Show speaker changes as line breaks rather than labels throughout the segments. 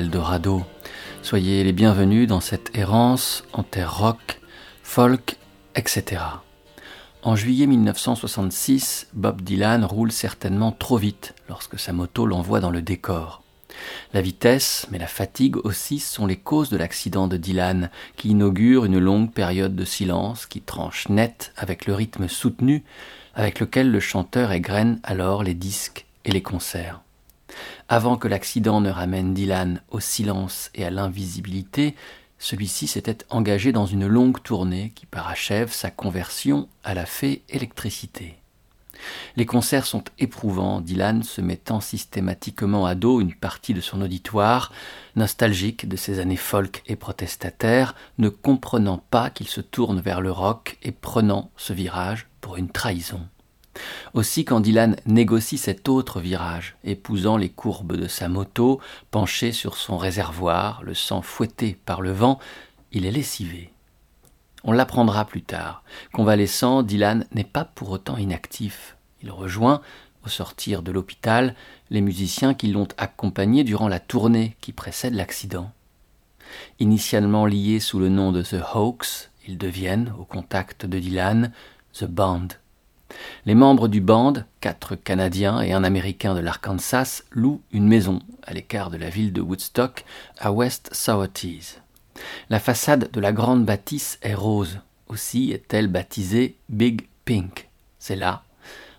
Eldorado. Soyez les bienvenus dans cette errance en terre rock, folk, etc. En juillet 1966, Bob Dylan roule certainement trop vite lorsque sa moto l'envoie dans le décor. La vitesse, mais la fatigue aussi sont les causes de l'accident de Dylan, qui inaugure une longue période de silence qui tranche net avec le rythme soutenu avec lequel le chanteur égrène alors les disques et les concerts. Avant que l'accident ne ramène Dylan au silence et à l'invisibilité, celui-ci s'était engagé dans une longue tournée qui parachève sa conversion à la fée électricité. Les concerts sont éprouvants, Dylan se mettant systématiquement à dos une partie de son auditoire, nostalgique de ses années folk et protestataires, ne comprenant pas qu'il se tourne vers le rock et prenant ce virage pour une trahison. Aussi quand Dylan négocie cet autre virage, épousant les courbes de sa moto, penché sur son réservoir, le sang fouetté par le vent, il est lessivé. On l'apprendra plus tard. Convalescent, Dylan n'est pas pour autant inactif. Il rejoint, au sortir de l'hôpital, les musiciens qui l'ont accompagné durant la tournée qui précède l'accident. Initialement liés sous le nom de The Hawks, ils deviennent, au contact de Dylan, The Band. Les membres du band, quatre Canadiens et un Américain de l'Arkansas, louent une maison à l'écart de la ville de Woodstock, à West Sowertees. La façade de la grande bâtisse est rose. Aussi est-elle baptisée Big Pink. C'est là,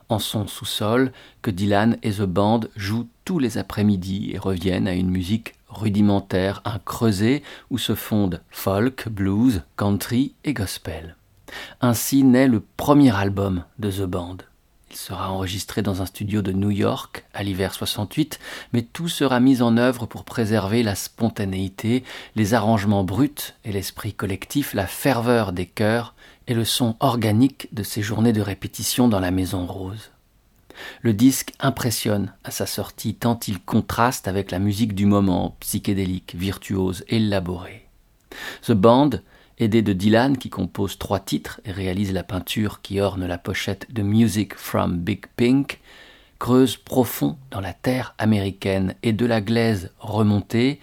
en son sous-sol, que Dylan et The Band jouent tous les après-midi et reviennent à une musique rudimentaire, un creuset où se fondent folk, blues, country et gospel. Ainsi naît le premier album de The Band. Il sera enregistré dans un studio de New York à l'hiver 68, mais tout sera mis en œuvre pour préserver la spontanéité, les arrangements bruts et l'esprit collectif, la ferveur des chœurs et le son organique de ces journées de répétition dans la Maison Rose. Le disque impressionne à sa sortie tant il contraste avec la musique du moment, psychédélique, virtuose, élaborée. The Band aidé de Dylan qui compose trois titres et réalise la peinture qui orne la pochette de Music from Big Pink, creuse profond dans la terre américaine et de la glaise remontée,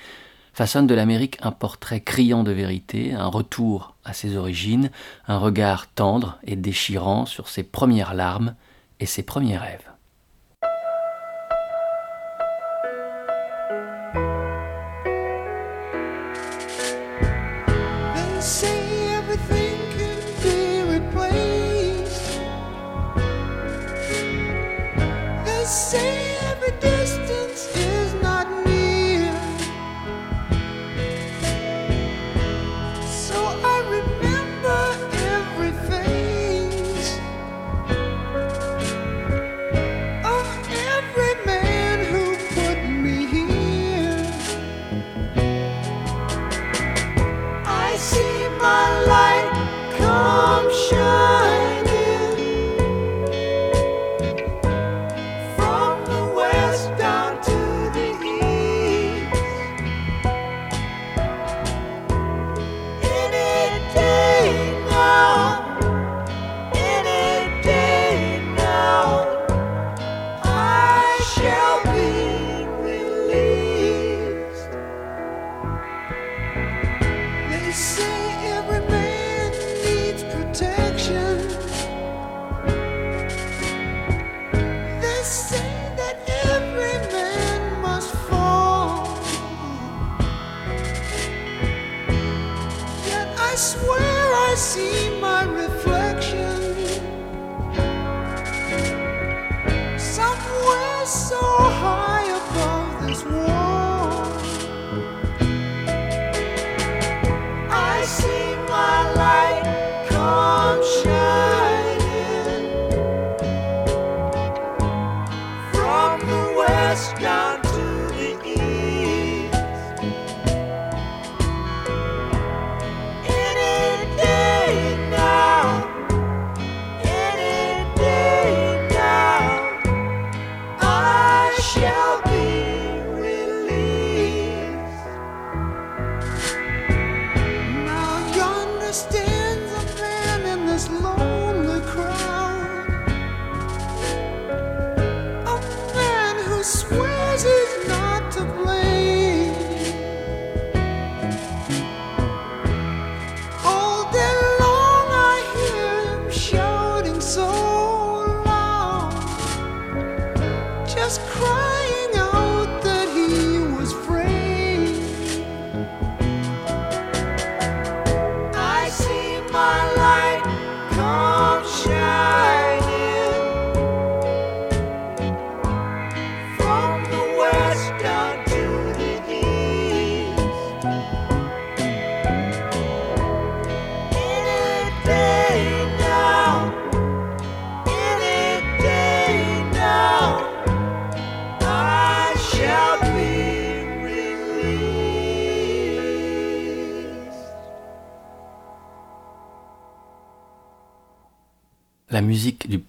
façonne de l'Amérique un portrait criant de vérité, un retour à ses origines, un regard tendre et déchirant sur ses premières larmes et ses premiers rêves.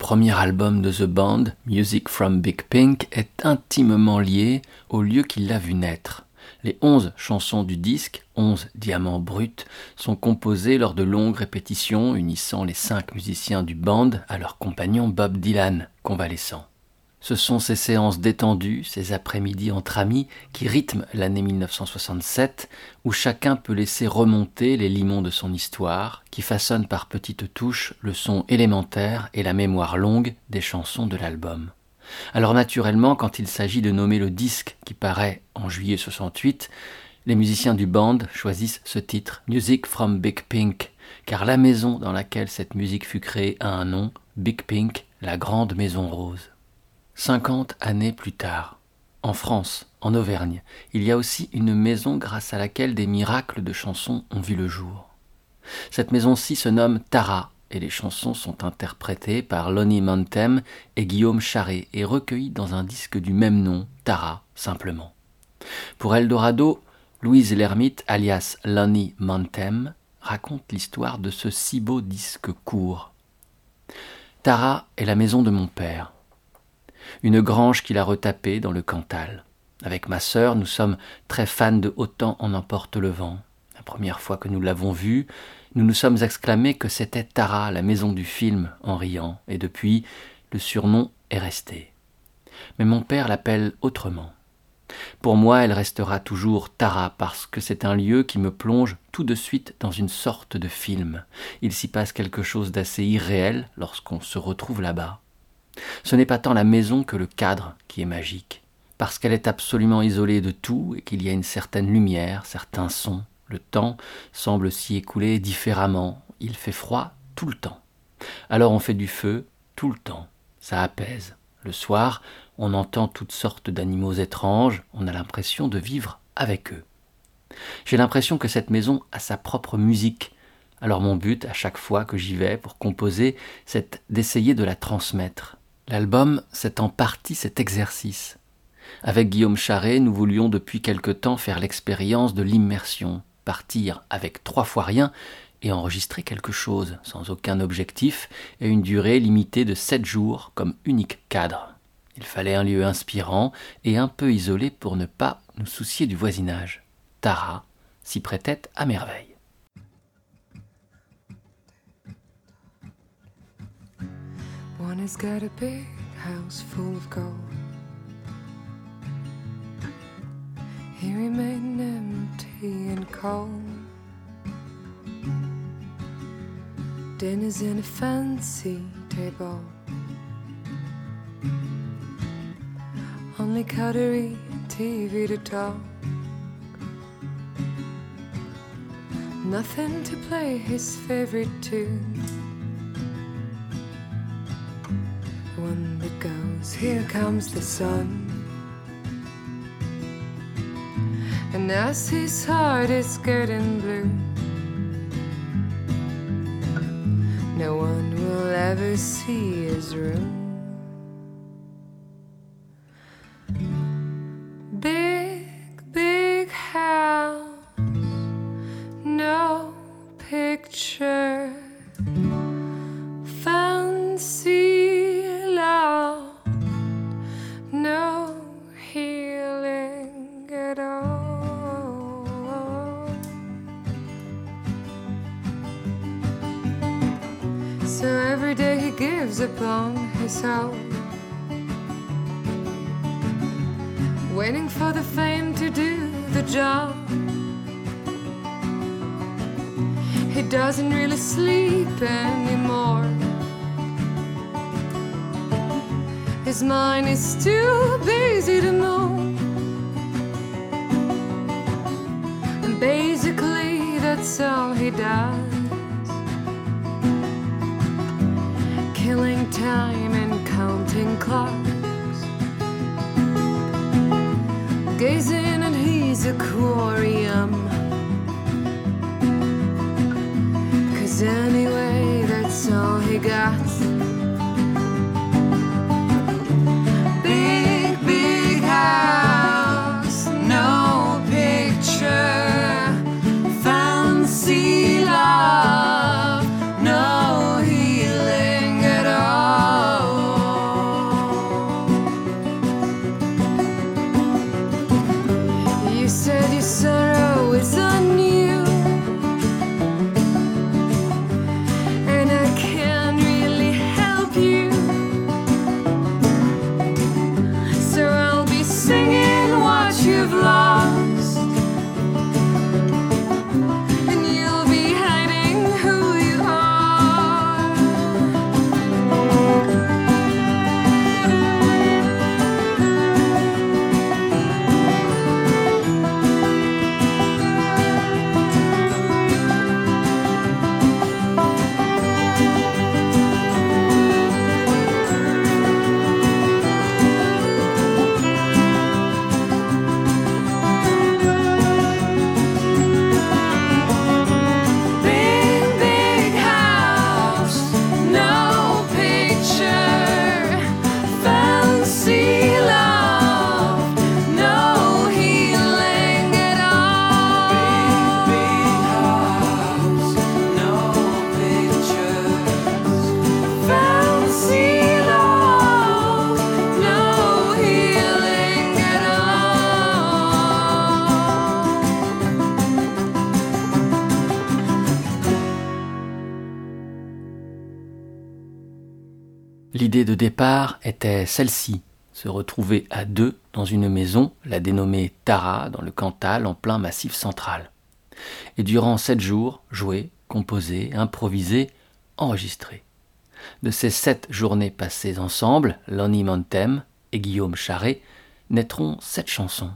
Premier album de The Band, Music from Big Pink, est intimement liée au lieu qui l'a vu naître. Les onze chansons du disque, onze diamants bruts, sont composées lors de longues répétitions unissant les cinq musiciens du band à leur compagnon Bob Dylan, convalescent. Ce sont ces séances détendues, ces après-midi entre amis, qui rythment l'année 1967, où chacun peut laisser remonter les limons de son histoire, qui façonnent par petites touches le son élémentaire et la mémoire longue des chansons de l'album. Alors naturellement, quand il s'agit de nommer le disque qui paraît en juillet 68, les musiciens du band choisissent ce titre, Music from Big Pink, car la maison dans laquelle cette musique fut créée a un nom, Big Pink, la grande maison rose. Cinquante années plus tard, en France, en Auvergne, il y a aussi une maison grâce à laquelle des miracles de chansons ont vu le jour. Cette maison-ci se nomme Tara, et les chansons sont interprétées par Lonnie Montem et Guillaume Charret et recueillies dans un disque du même nom, Tara, simplement. Pour Eldorado, Louise Lermite, alias Lonnie Montem, raconte l'histoire de ce si beau disque court. Tara est la maison de mon père une grange qu'il a retapée dans le Cantal. Avec ma sœur, nous sommes très fans de Autant en emporte le vent. La première fois que nous l'avons vu, nous nous sommes exclamés que c'était Tara, la maison du film, en riant, et depuis, le surnom est resté. Mais mon père l'appelle autrement. Pour moi, elle restera toujours Tara parce que c'est un lieu qui me plonge tout de suite dans une sorte de film. Il s'y passe quelque chose d'assez irréel lorsqu'on se retrouve là-bas. Ce n'est pas tant la maison que le cadre qui est magique, parce qu'elle est absolument isolée de tout et qu'il y a une certaine lumière, certains sons. Le temps semble s'y écouler différemment. Il fait froid tout le temps. Alors on fait du feu tout le temps. Ça apaise. Le soir, on entend toutes sortes d'animaux étranges, on a l'impression de vivre avec eux. J'ai l'impression que cette maison a sa propre musique. Alors mon but, à chaque fois que j'y vais pour composer, c'est d'essayer de la transmettre. L'album, c'est en partie cet exercice. Avec Guillaume Charret, nous voulions depuis quelque temps faire l'expérience de l'immersion, partir avec trois fois rien et enregistrer quelque chose, sans aucun objectif, et une durée limitée de sept jours comme unique cadre. Il fallait un lieu inspirant et un peu isolé pour ne pas nous soucier du voisinage. Tara s'y prêtait à merveille. One has got a big house full of gold. He remained empty and cold. Dinner's in a fancy table. Only cutlery and TV to talk. Nothing to play his favorite tune. Here comes the sun. And as his heart is getting blue, no one will ever see his room. Time and counting clocks. Gazing at his aquarium. Cause anyway, that's all he got. L'idée de départ était celle-ci, se retrouver à deux dans une maison, la dénommée Tara, dans le Cantal, en plein massif central. Et durant sept jours, jouer, composer, improviser, enregistrer. De ces sept journées passées ensemble, Lonnie Montem et Guillaume Charret naîtront sept chansons.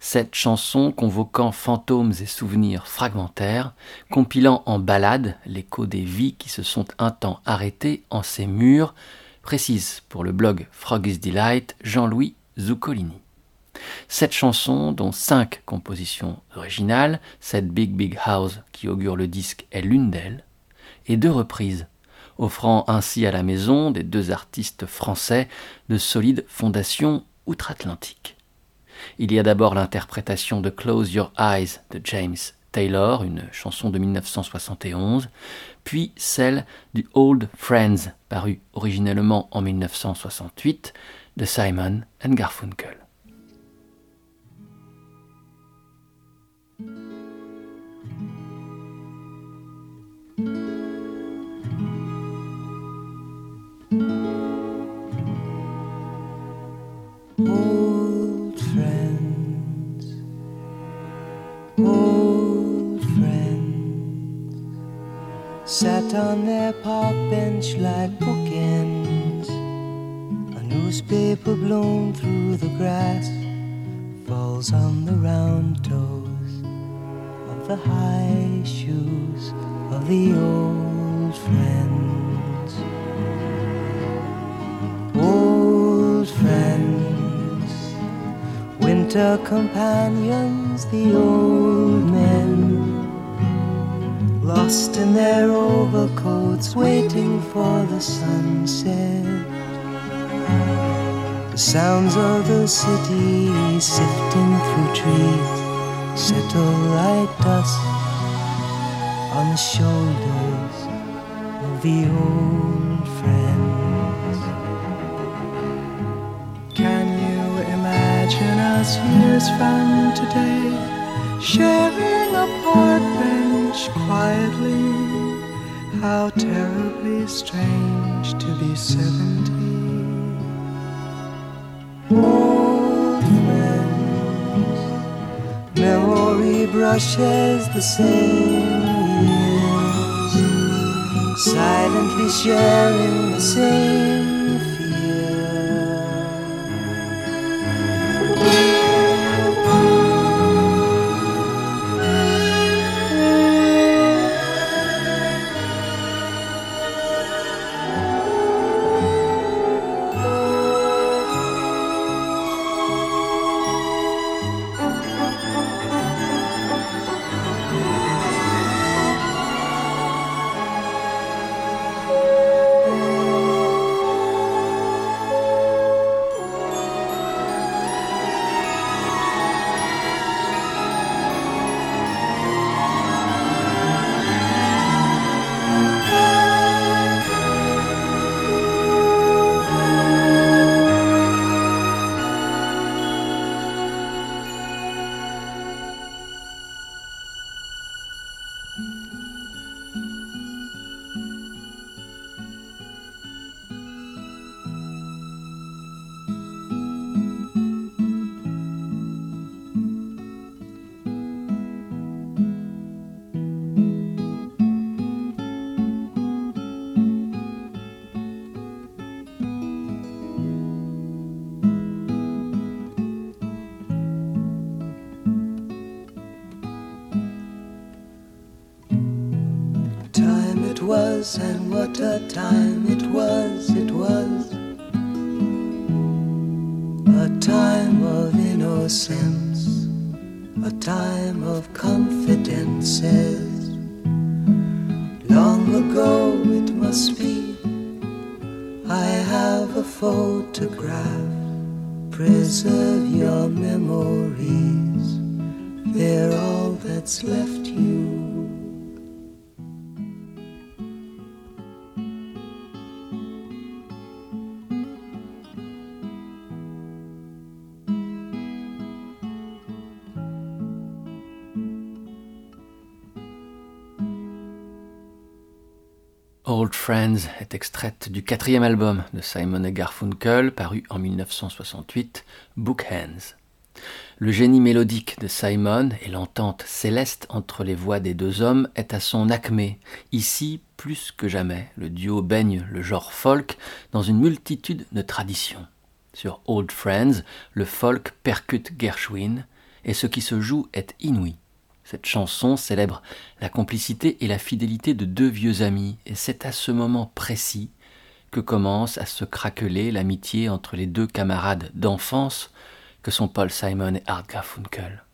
Sept chansons convoquant fantômes et souvenirs fragmentaires, compilant en ballades l'écho des vies qui se sont un temps arrêtées en ces murs, précise pour le blog Frog's Delight Jean-Louis Zuccolini. Sept chansons, dont cinq compositions originales, cette Big Big House qui augure le disque est l'une d'elles, et deux reprises, offrant ainsi à la maison des deux artistes français de solides fondations outre-Atlantique. Il y a d'abord l'interprétation de Close Your Eyes de James Taylor, une chanson de 1971, puis celle du Old Friends, paru originellement en 1968, de Simon and Garfunkel.
Sat on their park bench like bookends. A newspaper blown through the grass falls on the round toes of the high shoes of the old friends. Old friends, winter companions, the old men, lost in their overcoats, waiting for the sunset. The sounds of the city sifting through trees settle like dust on the shoulders of the old friends. Can you imagine us years from today sharing a park bench quietly? How terribly strange to be seventy. Old friends, memory brushes the same years, silently sharing the same
Est extraite du quatrième album de Simon et Garfunkel, paru en 1968, Book Hands. Le génie mélodique de Simon et l'entente céleste entre les voix des deux hommes est à son acmé. Ici, plus que jamais, le duo baigne le genre folk dans une multitude de traditions. Sur Old Friends, le folk percute Gershwin, et ce qui se joue est inouï. Cette chanson célèbre la complicité et la fidélité de deux vieux amis, et c'est à ce moment précis que commence à se craqueler l'amitié entre les deux camarades d'enfance que sont Paul Simon et Art Garfunkel.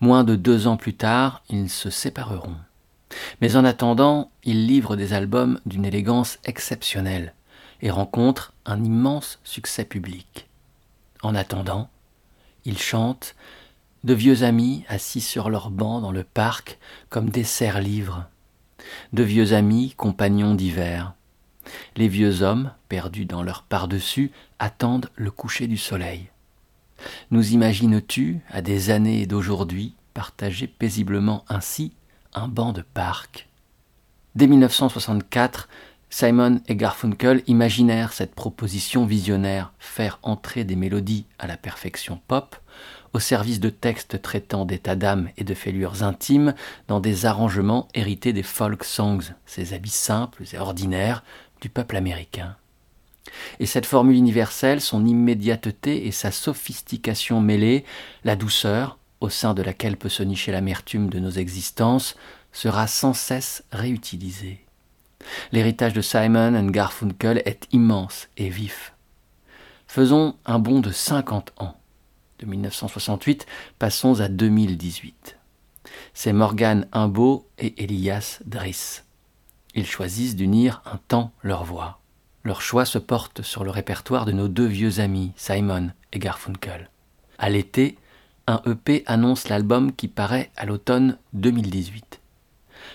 Moins de deux ans plus tard, ils se sépareront. Mais en attendant, ils livrent des albums d'une élégance exceptionnelle et rencontrent un immense succès public. En attendant, ils chantent de vieux amis assis sur leur banc dans le parc comme des serres-livres, de vieux amis compagnons d'hiver. Les vieux hommes, perdus dans leur par-dessus, attendent le coucher du soleil. Nous imagines-tu, à des années d'aujourd'hui, partager paisiblement ainsi un banc de parc? Dès 1964, Simon et Garfunkel imaginèrent cette proposition visionnaire, faire entrer des mélodies à la perfection pop, au service de textes traitant d'état d'âme et de fêlures intimes dans des arrangements hérités des folk songs, ces habits simples et ordinaires du peuple américain. Et cette formule universelle, son immédiateté et sa sophistication mêlée, la douceur, au sein de laquelle peut se nicher l'amertume de nos existences, sera sans cesse réutilisée. L'héritage de Simon and Garfunkel est immense et vif. Faisons un bond de 50 ans. De 1968, passons à 2018. C'est Morgan Imbeau et Elias Driss. Ils choisissent d'unir un temps leur voix. Leur choix se porte sur le répertoire de nos deux vieux amis, Simon et Garfunkel. À l'été, un EP annonce l'album qui paraît à l'automne 2018.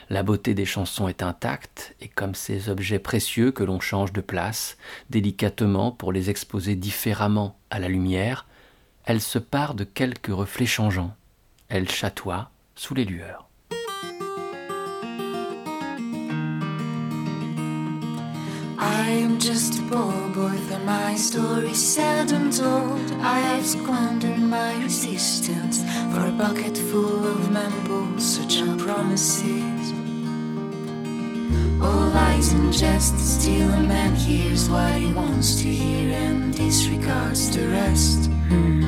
La beauté des chansons est intacte, et comme ces objets précieux que l'on change de place, délicatement pour les exposer différemment à la lumière, elle se part de quelques reflets changeants. Elle chatoie sous les lueurs.
I am just a poor boy for my story seldom told. I've squandered my resistance for a bucket full of mumbles, such are promises. All lies and jest, still a man hears what he wants to hear and disregards the rest. Mm-hmm.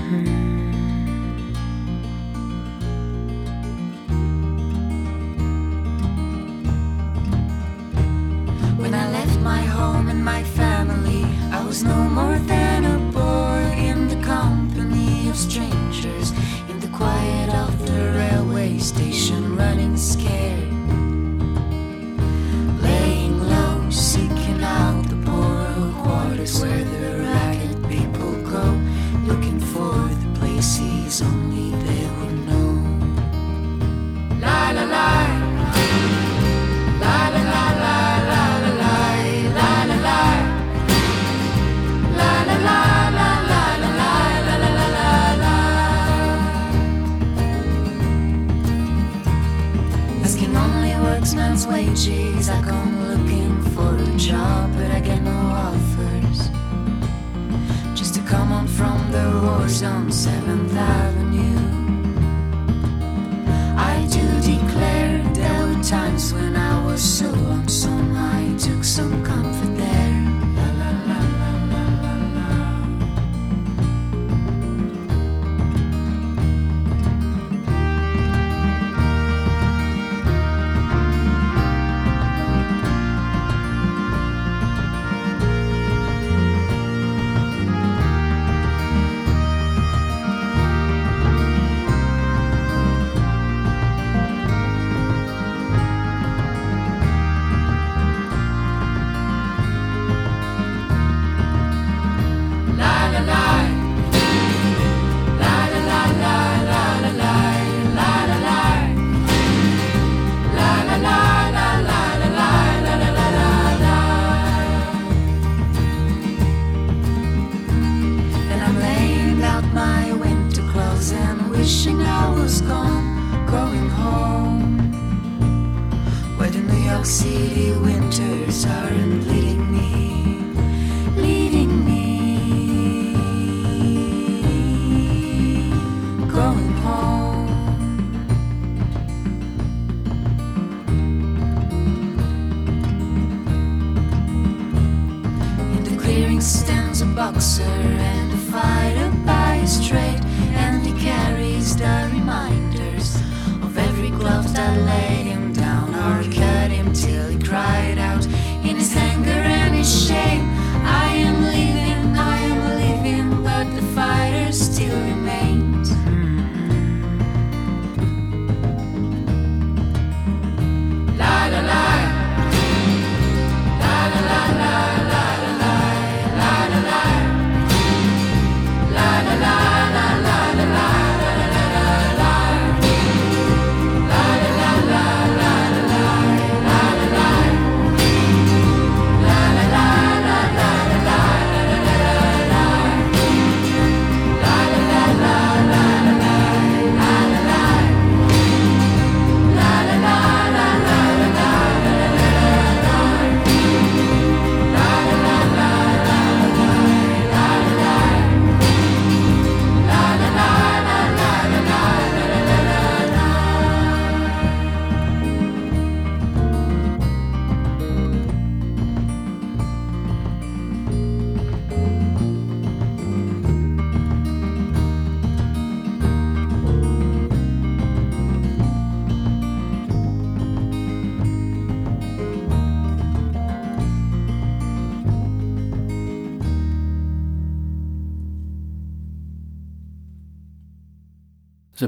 was no more than a boy in the company of strangers wages. I come looking for a job, but I get no offers. Just to come on from the wars on 7th Avenue. I do declare there were times when I was so lonesome, I took some comfort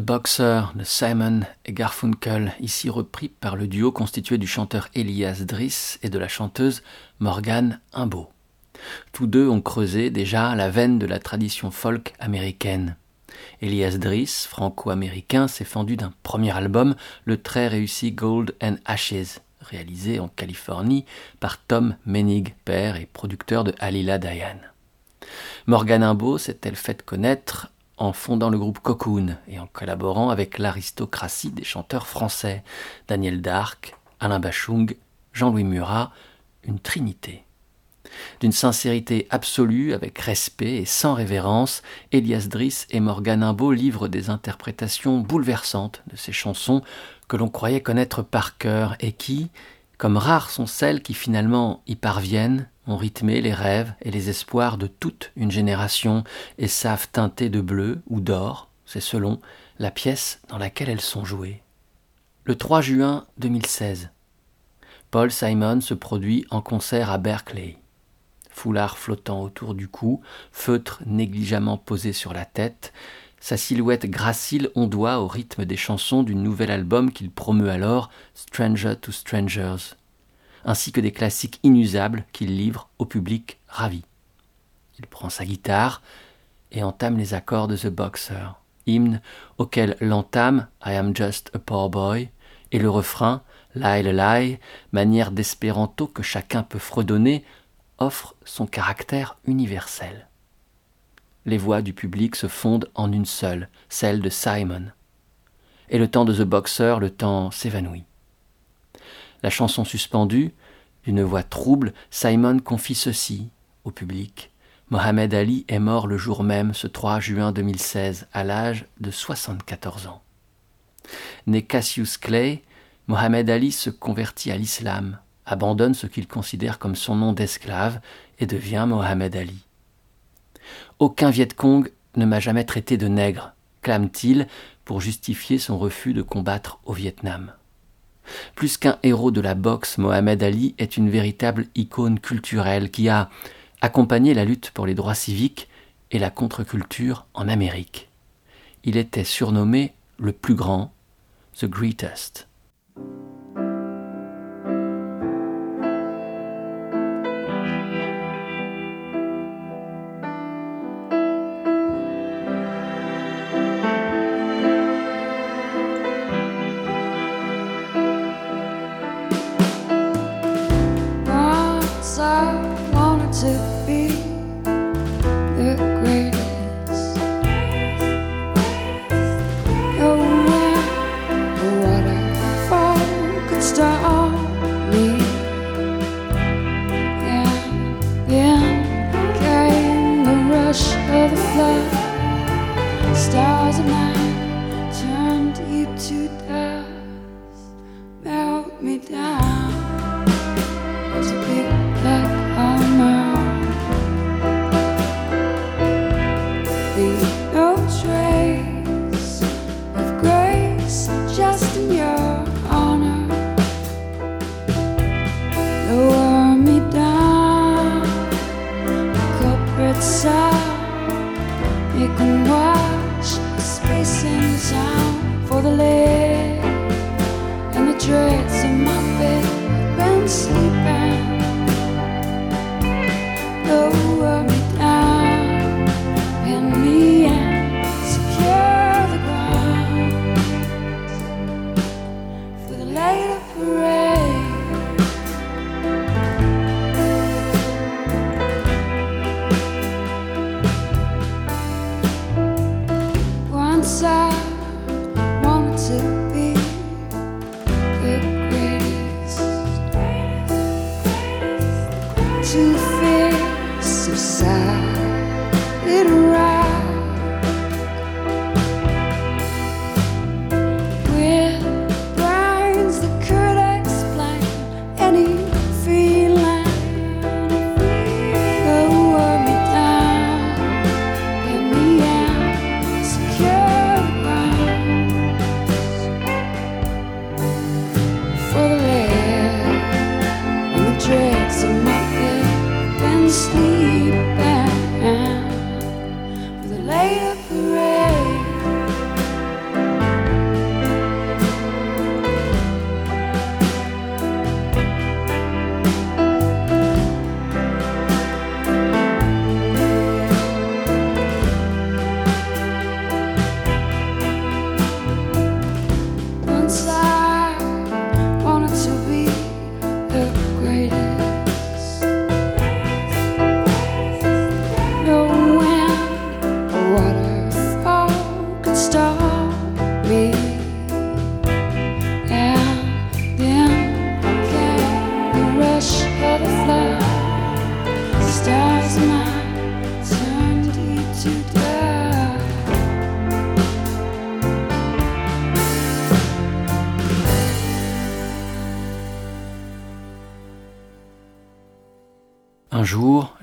Boxer de Simon et Garfunkel, ici repris par le duo constitué du chanteur Elias Driss et de la chanteuse Morgane Imbeau. Tous deux ont creusé déjà la veine de la tradition folk américaine. Elias Driss, franco-américain, s'est fendu d'un premier album, le très réussi Gold and Ashes, réalisé en Californie par Tom Menig, père et producteur de Alila Diane. Morgane Imbeau s'est-elle faite connaître en fondant le groupe Cocoon et en collaborant avec l'aristocratie des chanteurs français, Daniel Darc, Alain Bachung, Jean-Louis Murat, une trinité. D'une sincérité absolue, avec respect et sans révérence, Elias Driss et Morgan Imbeau livrent des interprétations bouleversantes de ces chansons que l'on croyait connaître par cœur et qui, comme rares sont celles qui finalement y parviennent, ont rythmé les rêves et les espoirs de toute une génération et savent teinter de bleu ou d'or, c'est selon, la pièce dans laquelle elles sont jouées. Le 3 juin 2016, Paul Simon se produit en concert à Berkeley. Foulard flottant autour du cou, feutre négligemment posé sur la tête, sa silhouette gracile ondoie au rythme des chansons du nouvel album qu'il promeut alors, Stranger to Strangers ainsi que des classiques inusables qu'il livre au public ravi. Il prend sa guitare et entame les accords de The Boxer, hymne auquel l'entame I am just a poor boy et le refrain Lie, lie, manière d'espéranto que chacun peut fredonner, offre son caractère universel. Les voix du public se fondent en une seule, celle de Simon. Et le temps de The Boxer, le temps s'évanouit. La chanson suspendue, d'une voix trouble, Simon confie ceci au public. Mohamed Ali est mort le jour même, ce 3 juin 2016, à l'âge de 74 ans. Né Cassius Clay, Mohamed Ali se convertit à l'islam, abandonne ce qu'il considère comme son nom d'esclave et devient Mohamed Ali. Aucun Viet Cong ne m'a jamais traité de nègre, clame-t-il pour justifier son refus de combattre au Vietnam. Plus qu'un héros de la boxe, Mohamed Ali est une véritable icône culturelle qui a accompagné la lutte pour les droits civiques et la contre-culture en Amérique. Il était surnommé le plus grand, The Greatest.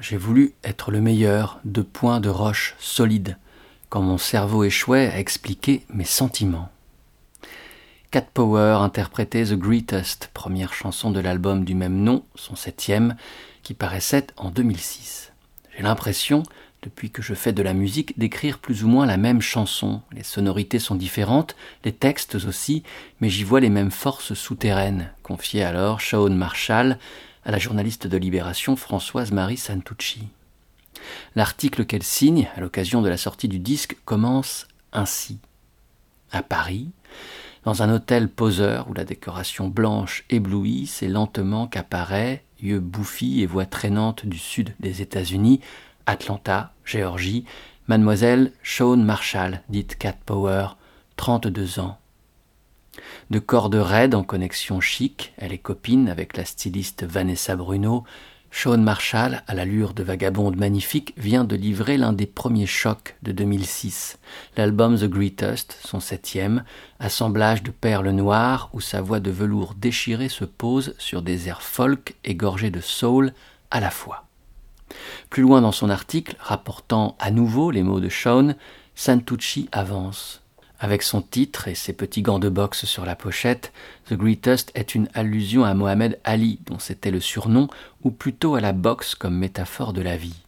J'ai voulu être le meilleur de points de roche solides, quand mon cerveau échouait à expliquer mes sentiments. Cat Power interprétait The Greatest, première chanson de l'album du même nom, son septième, qui paraissait en 2006. J'ai l'impression, depuis que je fais de la musique, d'écrire plus ou moins la même chanson. Les sonorités sont différentes, les textes aussi, mais j'y vois les mêmes forces souterraines, confiait alors Shawn Marshall, à la journaliste de Libération Françoise Marie Santucci. L'article qu'elle signe à l'occasion de la sortie du disque commence ainsi. À Paris, dans un hôtel poseur où la décoration blanche éblouit, c'est lentement qu'apparaît, yeux bouffis et voix traînante du sud des États-Unis, Atlanta, Géorgie, mademoiselle Shawn Marshall, dite Cat Power, 32 ans, de cordes raides en connexion chic, elle est copine avec la styliste Vanessa Bruno. Sean Marshall, à l'allure de vagabonde magnifique, vient de livrer l'un des premiers chocs de 2006, l'album The Greatest, son septième, assemblage de perles noires où sa voix de velours déchirée se pose sur des airs folk égorgés de soul à la fois. Plus loin dans son article, rapportant à nouveau les mots de Sean, Santucci avance. Avec son titre et ses petits gants de boxe sur la pochette, The Greatest est une allusion à Mohamed Ali, dont c'était le surnom, ou plutôt à la boxe comme métaphore de la vie.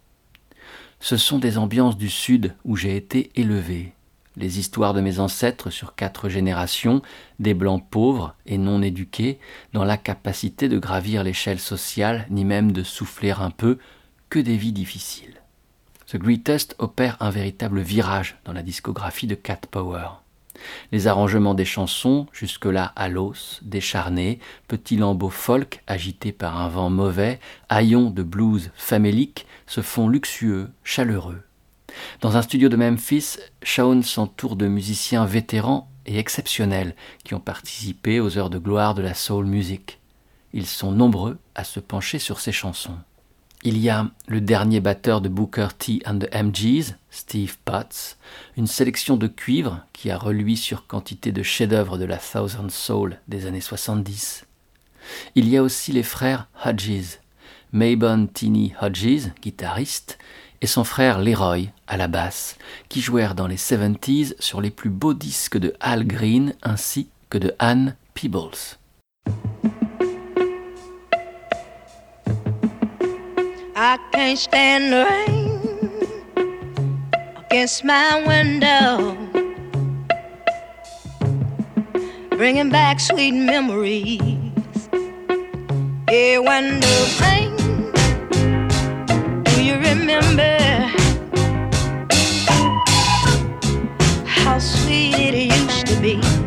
Ce sont des ambiances du Sud où j'ai été élevé. Les histoires de mes ancêtres sur quatre générations, des blancs pauvres et non éduqués, dans l'incapacité de gravir l'échelle sociale, ni même de souffler un peu, que des vies difficiles. The Greatest opère un véritable virage dans la discographie de Cat Power. Les arrangements des chansons, jusque-là à l'os, décharnés, petits lambeaux folk agités par un vent mauvais, haillons de blues famélique, se font luxueux, chaleureux. Dans un studio de Memphis, Shawn s'entoure de musiciens vétérans et exceptionnels qui ont participé aux heures de gloire de la soul music. Ils sont nombreux à se pencher sur ces chansons. Il y a le dernier batteur de Booker T and the MGs, Steve Potts, une sélection de cuivre qui a reluit sur quantité de chefs-d'œuvre de la Thousand Soul des années 70. Il y a aussi les frères Hodges, Maybon Tini Hodges, guitariste, et son frère Leroy à la basse, qui jouèrent dans les 70s sur les plus beaux disques de Al Green ainsi que de Anne Peebles.
I can't stand the rain.
against my window, bringing back sweet memories. Yeah, when the rain, do you remember how sweet it used to be?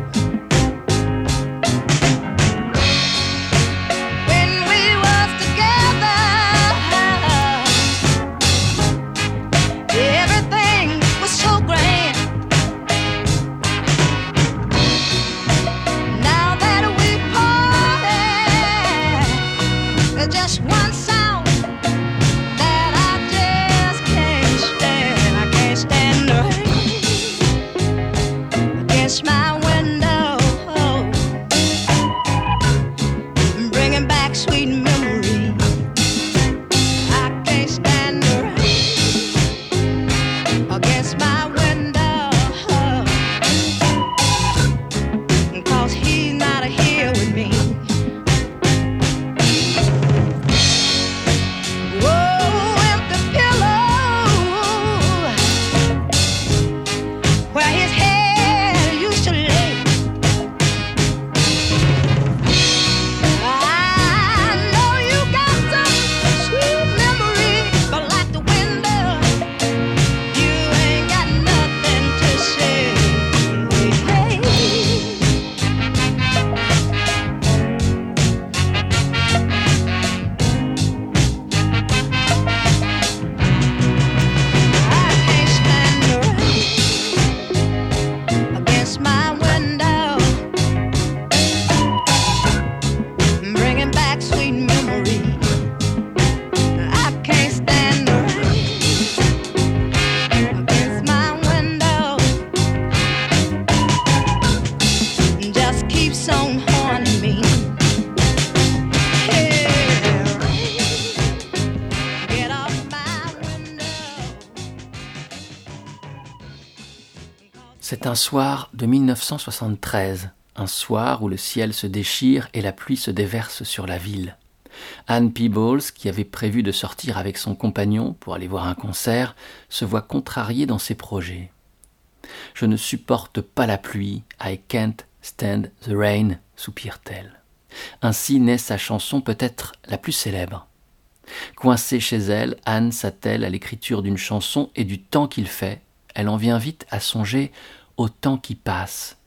Un soir de 1973, un soir où le ciel se déchire et la pluie se déverse sur la ville. Anne Peebles, qui avait prévu de sortir avec son compagnon pour aller voir un concert, se voit contrariée dans ses projets. Je ne supporte pas la pluie, I can't stand the rain, soupire-t-elle. Ainsi naît sa chanson peut-être la plus célèbre. Coincée chez elle, Anne s'attelle à l'écriture d'une chanson et du temps qu'il fait, elle en vient vite à songer au temps qui passe.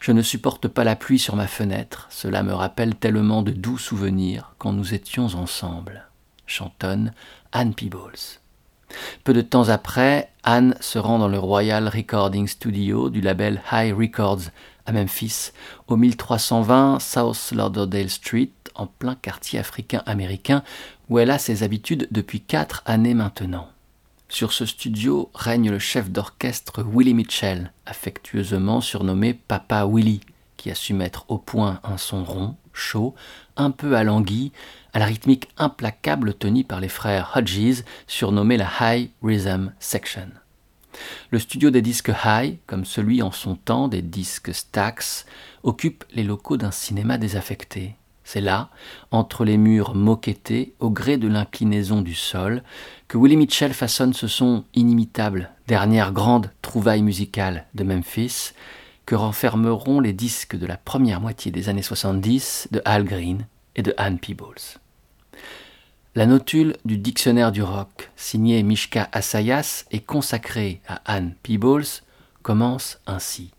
Je ne supporte pas la pluie sur ma fenêtre, cela me rappelle tellement de doux souvenirs quand nous étions ensemble. Chantonne Anne Peebles. Peu de temps après, Anne se rend dans le Royal Recording Studio du label High Records à Memphis, au 1320 South Lauderdale Street, en plein quartier africain-américain, où elle a ses habitudes depuis quatre années maintenant. Sur ce studio règne le chef d'orchestre Willie Mitchell, affectueusement surnommé Papa Willie, qui a su mettre au point un son rond, chaud, un peu alangui, à la rythmique implacable tenue par les frères Hodges, surnommés la High Rhythm Section. Le studio des disques High, comme celui en son temps des disques Stax, occupe les locaux d'un cinéma désaffecté. C'est là, entre les murs moquettés, au gré de l'inclinaison du sol, que Willie Mitchell façonne ce son inimitable, dernière grande trouvaille musicale de Memphis, que renfermeront les disques de la première moitié des années 70 de Al Green et de Anne Peebles. La notule du dictionnaire du rock, signée Mishka Assayas et consacrée à Anne Peebles, commence ainsi.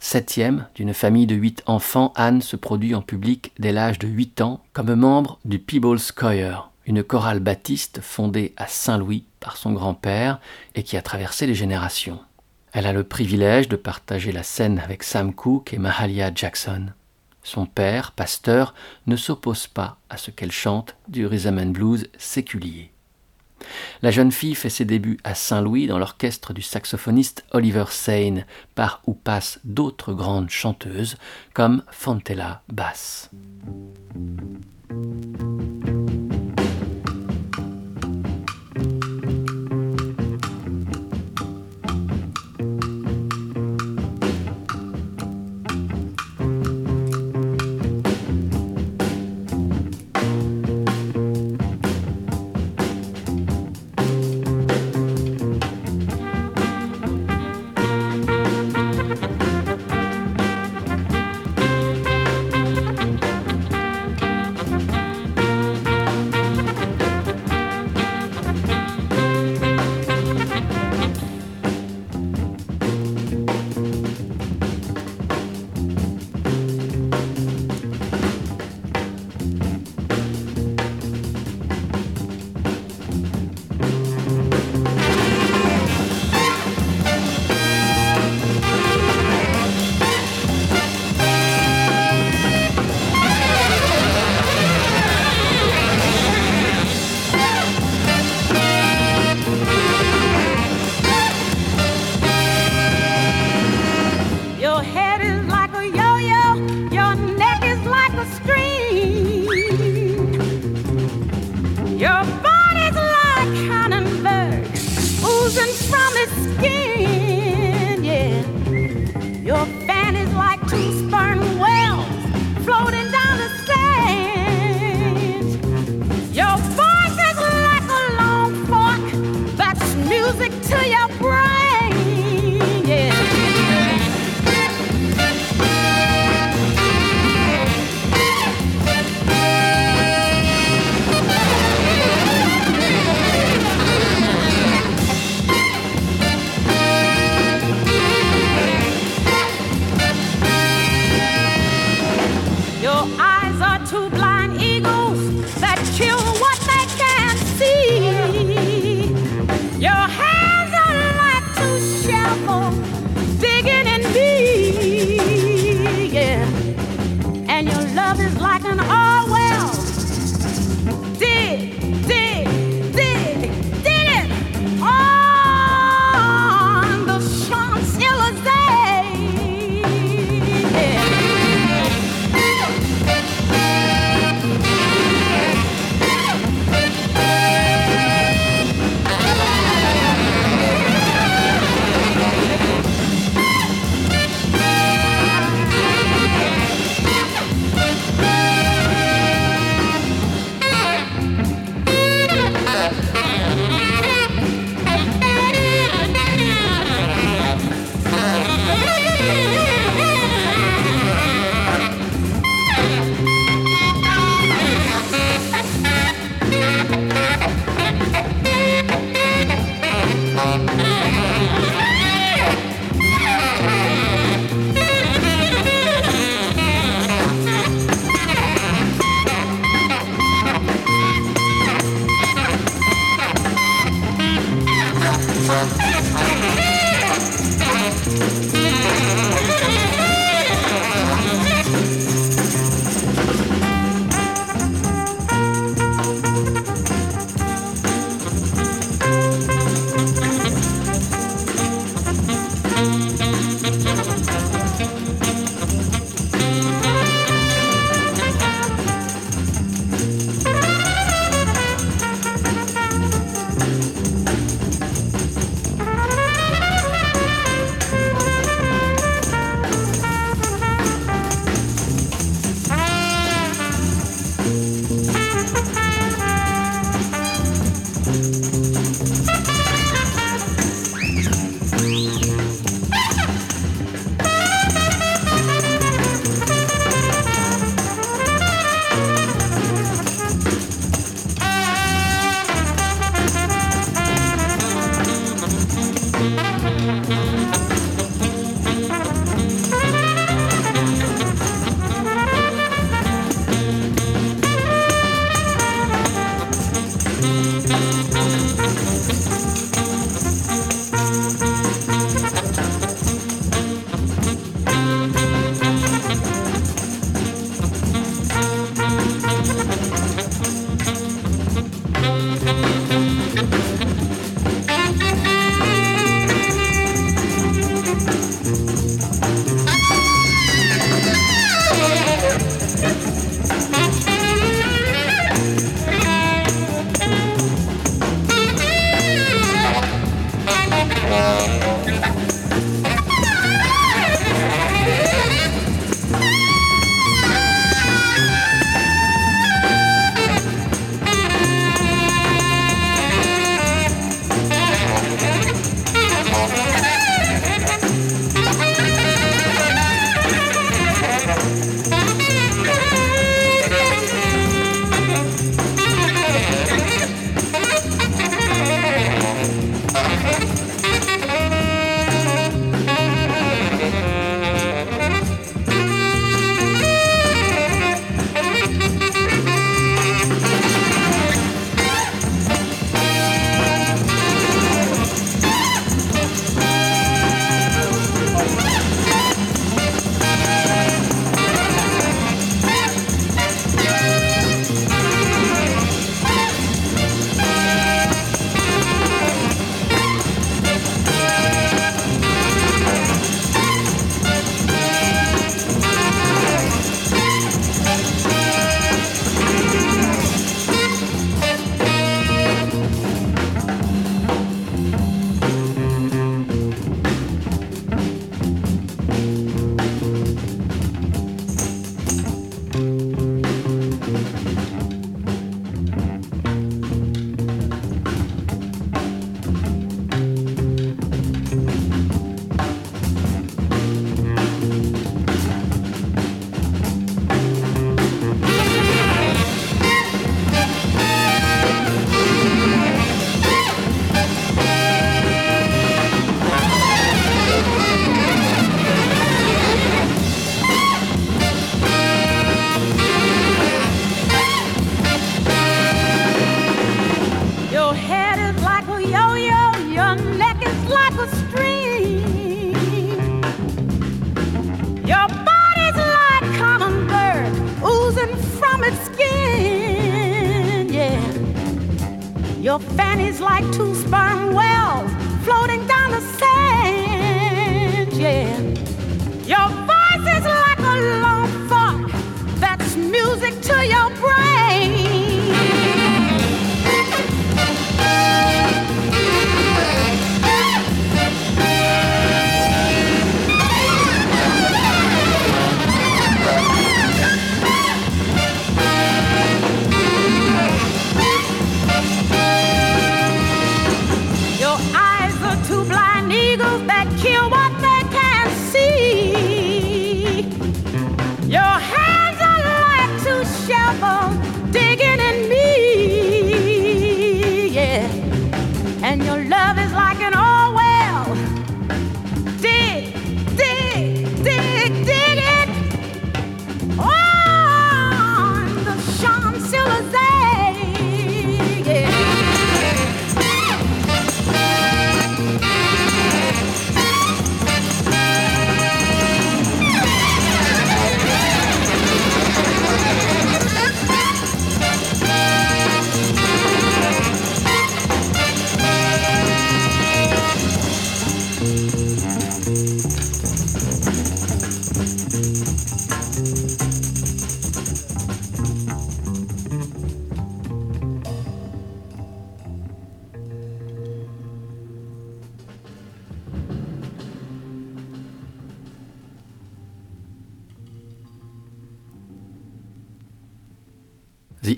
Septième d'une famille de huit enfants, Anne se produit en public dès l'âge de huit ans comme membre du Peebles Choir, une chorale baptiste fondée à Saint-Louis par son grand-père et qui a traversé les générations. Elle a le privilège de partager la scène avec Sam Cooke et Mahalia Jackson. Son père, pasteur, ne s'oppose pas à ce qu'elle chante du rhythm and blues séculier. La jeune fille fait ses débuts à Saint-Louis dans l'orchestre du saxophoniste Oliver Sane, par où passent d'autres grandes chanteuses comme Fontella Bass.
Oozing from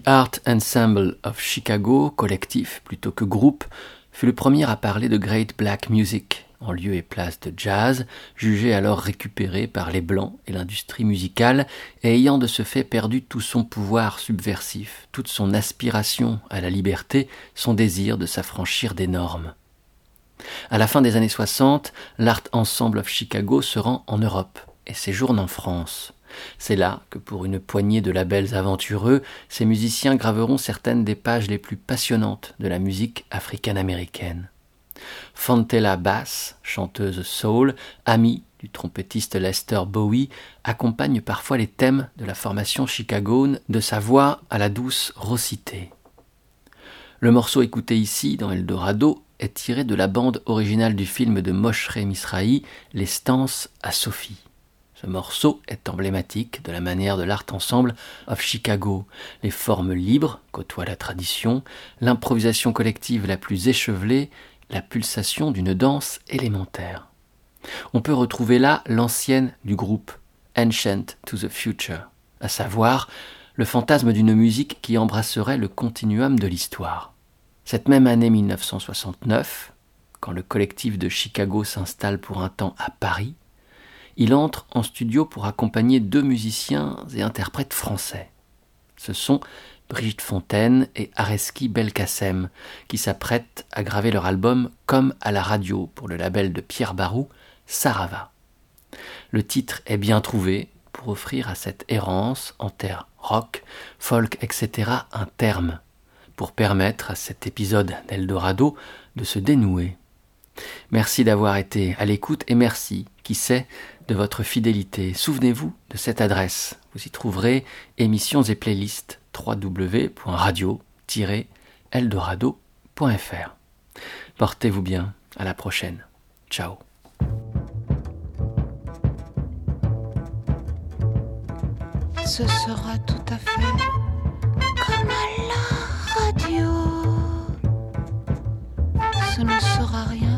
Art Ensemble of Chicago, collectif plutôt que groupe, fut le premier à parler de Great Black Music, en lieu et place de jazz, jugé alors récupéré par les Blancs et l'industrie musicale, et ayant de ce fait perdu tout son pouvoir subversif, toute son aspiration à la liberté, son désir de s'affranchir des normes. À la fin des années 60, l'Art Ensemble of Chicago se rend en Europe et séjourne en France. C'est là que, pour une poignée de labels aventureux, ces musiciens graveront certaines des pages les plus passionnantes de la musique africaine-américaine. Fontella Bass, chanteuse soul, amie du trompettiste Lester Bowie, accompagne parfois les thèmes de la formation chicagone de sa voix à la douce raucité. Le morceau écouté ici dans Eldorado est tiré de la bande originale du film de Moshe Misrahi, Les Stances à Sophie. Ce morceau est emblématique de la manière de l'art ensemble of Chicago, les formes libres côtoient la tradition, l'improvisation collective la plus échevelée, la pulsation d'une danse élémentaire. On peut retrouver là l'ancienne du groupe, Ancient to the Future, à savoir le fantasme d'une musique qui embrasserait le continuum de l'histoire. Cette même année 1969, quand le collectif de Chicago s'installe pour un temps à Paris, il entre en studio pour accompagner deux musiciens et interprètes français. Ce sont Brigitte Fontaine et Areski Belkacem, qui s'apprêtent à graver leur album Comme à la radio pour le label de Pierre Barou, Sarava. Le titre est bien trouvé pour offrir à cette errance en terre rock, folk, etc. un terme, pour permettre à cet épisode d'Eldorado de se dénouer. Merci d'avoir été à l'écoute et merci, qui sait, de votre fidélité. Souvenez-vous de cette adresse. Vous y trouverez émissions et playlists www.radio-eldorado.fr. Portez-vous bien. À la prochaine. Ciao.
Ce sera tout à fait comme à la radio. Ce ne sera rien,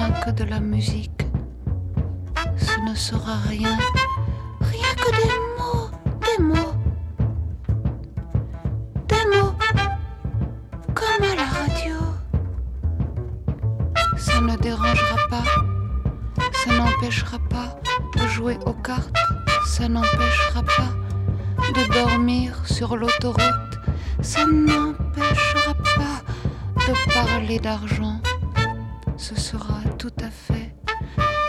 rien que de la musique. Ce ne sera rien, rien que des mots, des mots. Des mots comme à la radio. Ça ne dérangera pas, ça n'empêchera pas de jouer aux cartes, ça n'empêchera pas de dormir sur l'autoroute, ça n'empêchera pas de parler d'argent. Ce sera fait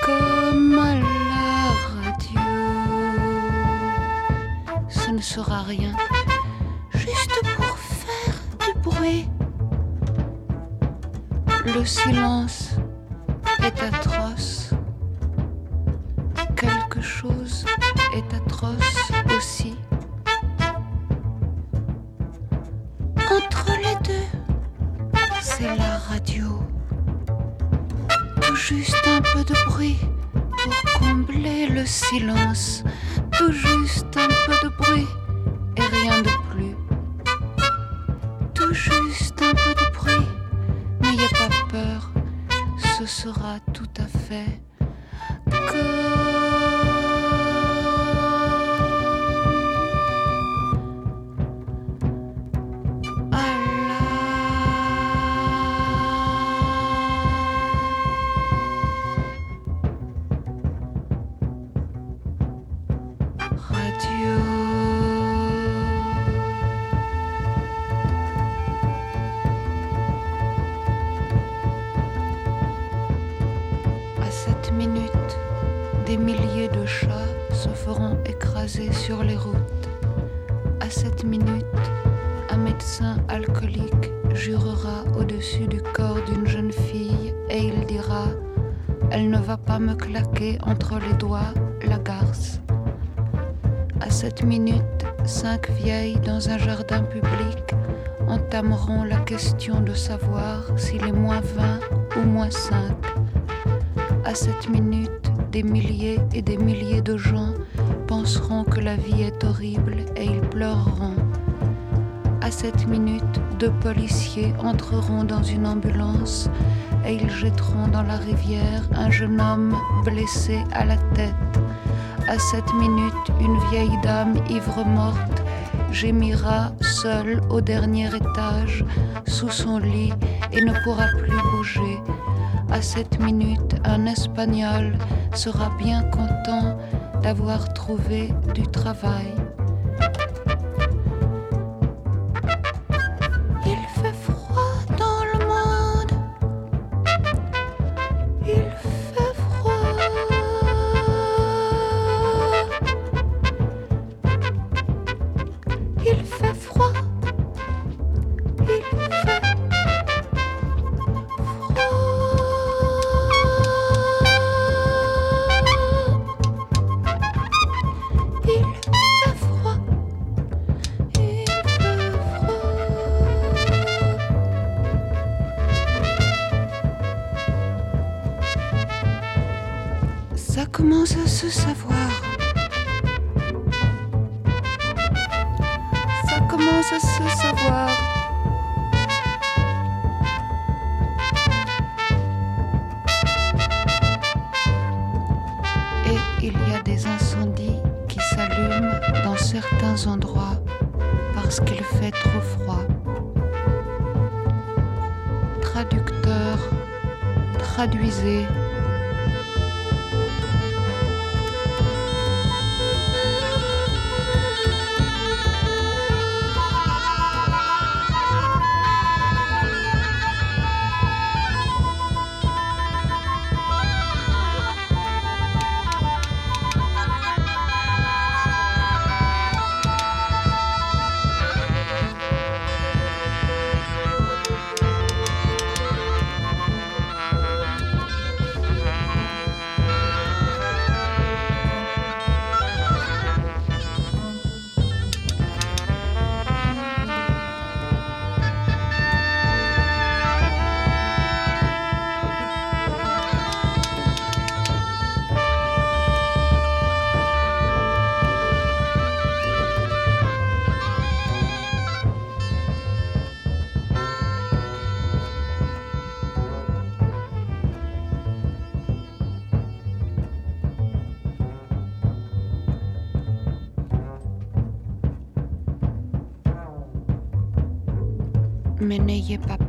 comme à la radio. Ce ne sera rien, juste pour faire du bruit. Le silence est atroce. Quelque chose est atroce aussi. Entre les deux, c'est. Tout juste un peu de bruit pour combler le silence. Tout juste un peu de bruit et rien de plus. Tout juste un peu de bruit, n'ayez pas peur, ce sera tout à fait cinq vieilles dans un jardin public entameront la question de savoir s'il est moins 20 ou moins 5. À cette minute, des milliers et des milliers de gens penseront que la vie est horrible et ils pleureront. À cette minute, deux policiers entreront dans une ambulance et ils jetteront dans la rivière un jeune homme blessé à la tête. À cette minute, une vieille dame ivre morte gémira seule au dernier étage sous son lit et ne pourra plus bouger. À cette minute, un Espagnol sera bien content d'avoir trouvé du travail. Mais n'ayez pas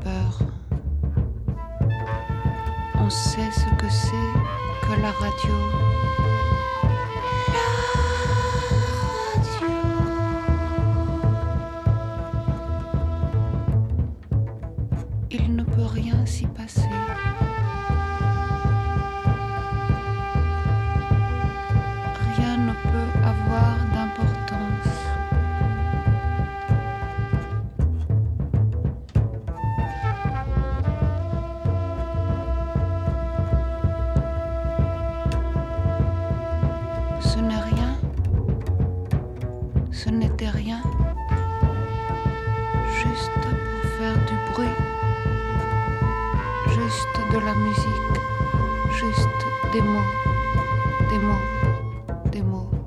でもでも。